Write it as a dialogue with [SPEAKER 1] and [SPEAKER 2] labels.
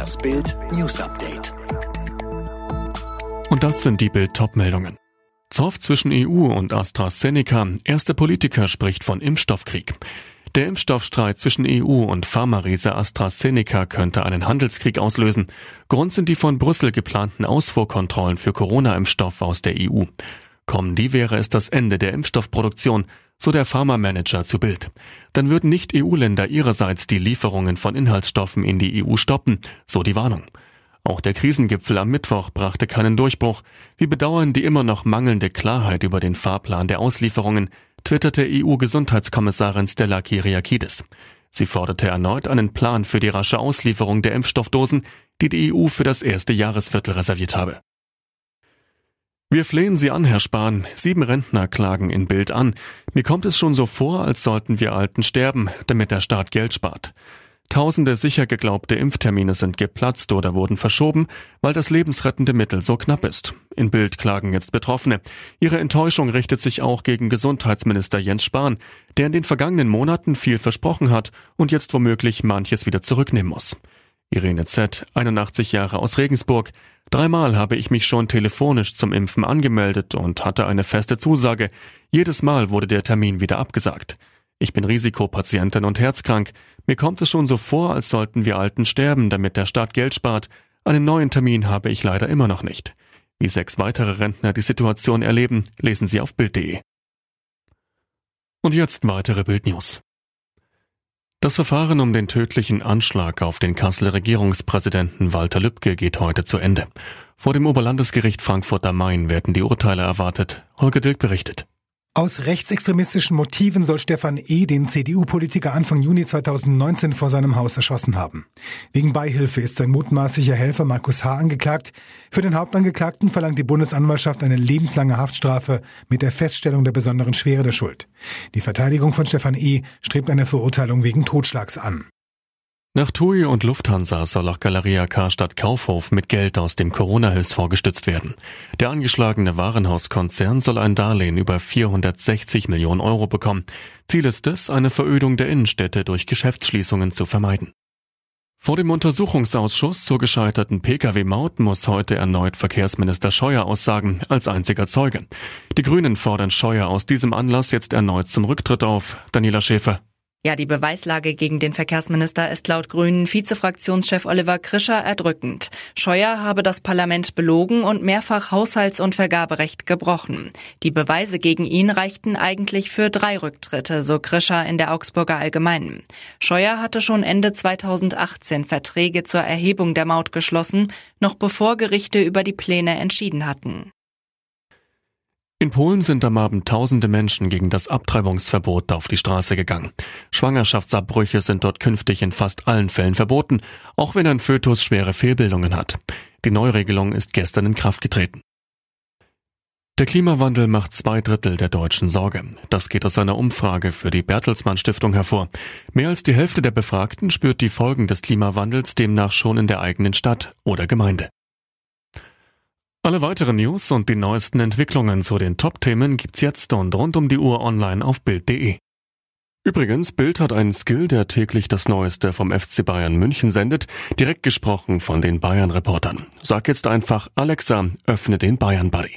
[SPEAKER 1] Das Bild News Update.
[SPEAKER 2] Und das sind die Bild meldungen Zoff zwischen EU und AstraZeneca. Erster Politiker spricht von Impfstoffkrieg. Der Impfstoffstreit zwischen EU und Pharmariese AstraZeneca könnte einen Handelskrieg auslösen. Grund sind die von Brüssel geplanten Ausfuhrkontrollen für Corona-Impfstoff aus der EU. Kommen die wäre es das Ende der Impfstoffproduktion, so der Pharma-Manager zu Bild. Dann würden nicht EU-Länder ihrerseits die Lieferungen von Inhaltsstoffen in die EU stoppen, so die Warnung. Auch der Krisengipfel am Mittwoch brachte keinen Durchbruch. Wir bedauern die immer noch mangelnde Klarheit über den Fahrplan der Auslieferungen, twitterte EU-Gesundheitskommissarin Stella Kyriakides. Sie forderte erneut einen Plan für die rasche Auslieferung der Impfstoffdosen, die die EU für das erste Jahresviertel reserviert habe. Wir flehen Sie an, Herr Spahn. Sieben Rentner klagen in Bild an. Mir kommt es schon so vor, als sollten wir Alten sterben, damit der Staat Geld spart. Tausende sicher geglaubte Impftermine sind geplatzt oder wurden verschoben, weil das lebensrettende Mittel so knapp ist. In Bild klagen jetzt Betroffene. Ihre Enttäuschung richtet sich auch gegen Gesundheitsminister Jens Spahn, der in den vergangenen Monaten viel versprochen hat und jetzt womöglich manches wieder zurücknehmen muss. Irene Z., 81 Jahre aus Regensburg. Dreimal habe ich mich schon telefonisch zum Impfen angemeldet und hatte eine feste Zusage. Jedes Mal wurde der Termin wieder abgesagt. Ich bin Risikopatientin und herzkrank. Mir kommt es schon so vor, als sollten wir Alten sterben, damit der Staat Geld spart. Einen neuen Termin habe ich leider immer noch nicht. Wie sechs weitere Rentner die Situation erleben, lesen Sie auf Bild.de. Und jetzt weitere Bildnews. Das Verfahren um den tödlichen Anschlag auf den Kasseler Regierungspräsidenten Walter Lübcke geht heute zu Ende. Vor dem Oberlandesgericht Frankfurt am Main werden die Urteile erwartet. Holger Dilk berichtet.
[SPEAKER 3] Aus rechtsextremistischen Motiven soll Stefan E. den CDU-Politiker Anfang Juni 2019 vor seinem Haus erschossen haben. Wegen Beihilfe ist sein mutmaßlicher Helfer Markus H. angeklagt. Für den Hauptangeklagten verlangt die Bundesanwaltschaft eine lebenslange Haftstrafe mit der Feststellung der besonderen Schwere der Schuld. Die Verteidigung von Stefan E. strebt eine Verurteilung wegen Totschlags an.
[SPEAKER 2] Nach TUI und Lufthansa soll auch Galeria Karstadt Kaufhof mit Geld aus dem Corona-Hilfsfonds gestützt werden. Der angeschlagene Warenhauskonzern soll ein Darlehen über 460 Millionen Euro bekommen. Ziel ist es, eine Verödung der Innenstädte durch Geschäftsschließungen zu vermeiden. Vor dem Untersuchungsausschuss zur gescheiterten Pkw-Maut muss heute erneut Verkehrsminister Scheuer aussagen, als einziger Zeuge. Die Grünen fordern Scheuer aus diesem Anlass jetzt erneut zum Rücktritt auf. Daniela Schäfer.
[SPEAKER 4] Ja, die Beweislage gegen den Verkehrsminister ist laut Grünen Vizefraktionschef Oliver Krischer erdrückend. Scheuer habe das Parlament belogen und mehrfach Haushalts- und Vergaberecht gebrochen. Die Beweise gegen ihn reichten eigentlich für drei Rücktritte, so Krischer in der Augsburger Allgemeinen. Scheuer hatte schon Ende 2018 Verträge zur Erhebung der Maut geschlossen, noch bevor Gerichte über die Pläne entschieden hatten.
[SPEAKER 2] In Polen sind am Abend tausende Menschen gegen das Abtreibungsverbot auf die Straße gegangen. Schwangerschaftsabbrüche sind dort künftig in fast allen Fällen verboten, auch wenn ein Fötus schwere Fehlbildungen hat. Die Neuregelung ist gestern in Kraft getreten. Der Klimawandel macht zwei Drittel der Deutschen Sorge. Das geht aus einer Umfrage für die Bertelsmann Stiftung hervor. Mehr als die Hälfte der Befragten spürt die Folgen des Klimawandels demnach schon in der eigenen Stadt oder Gemeinde. Alle weiteren News und die neuesten Entwicklungen zu den Top-Themen gibt's jetzt und rund um die Uhr online auf Bild.de. Übrigens, Bild hat einen Skill, der täglich das Neueste vom FC Bayern München sendet, direkt gesprochen von den Bayern-Reportern. Sag jetzt einfach, Alexa, öffne den Bayern-Buddy.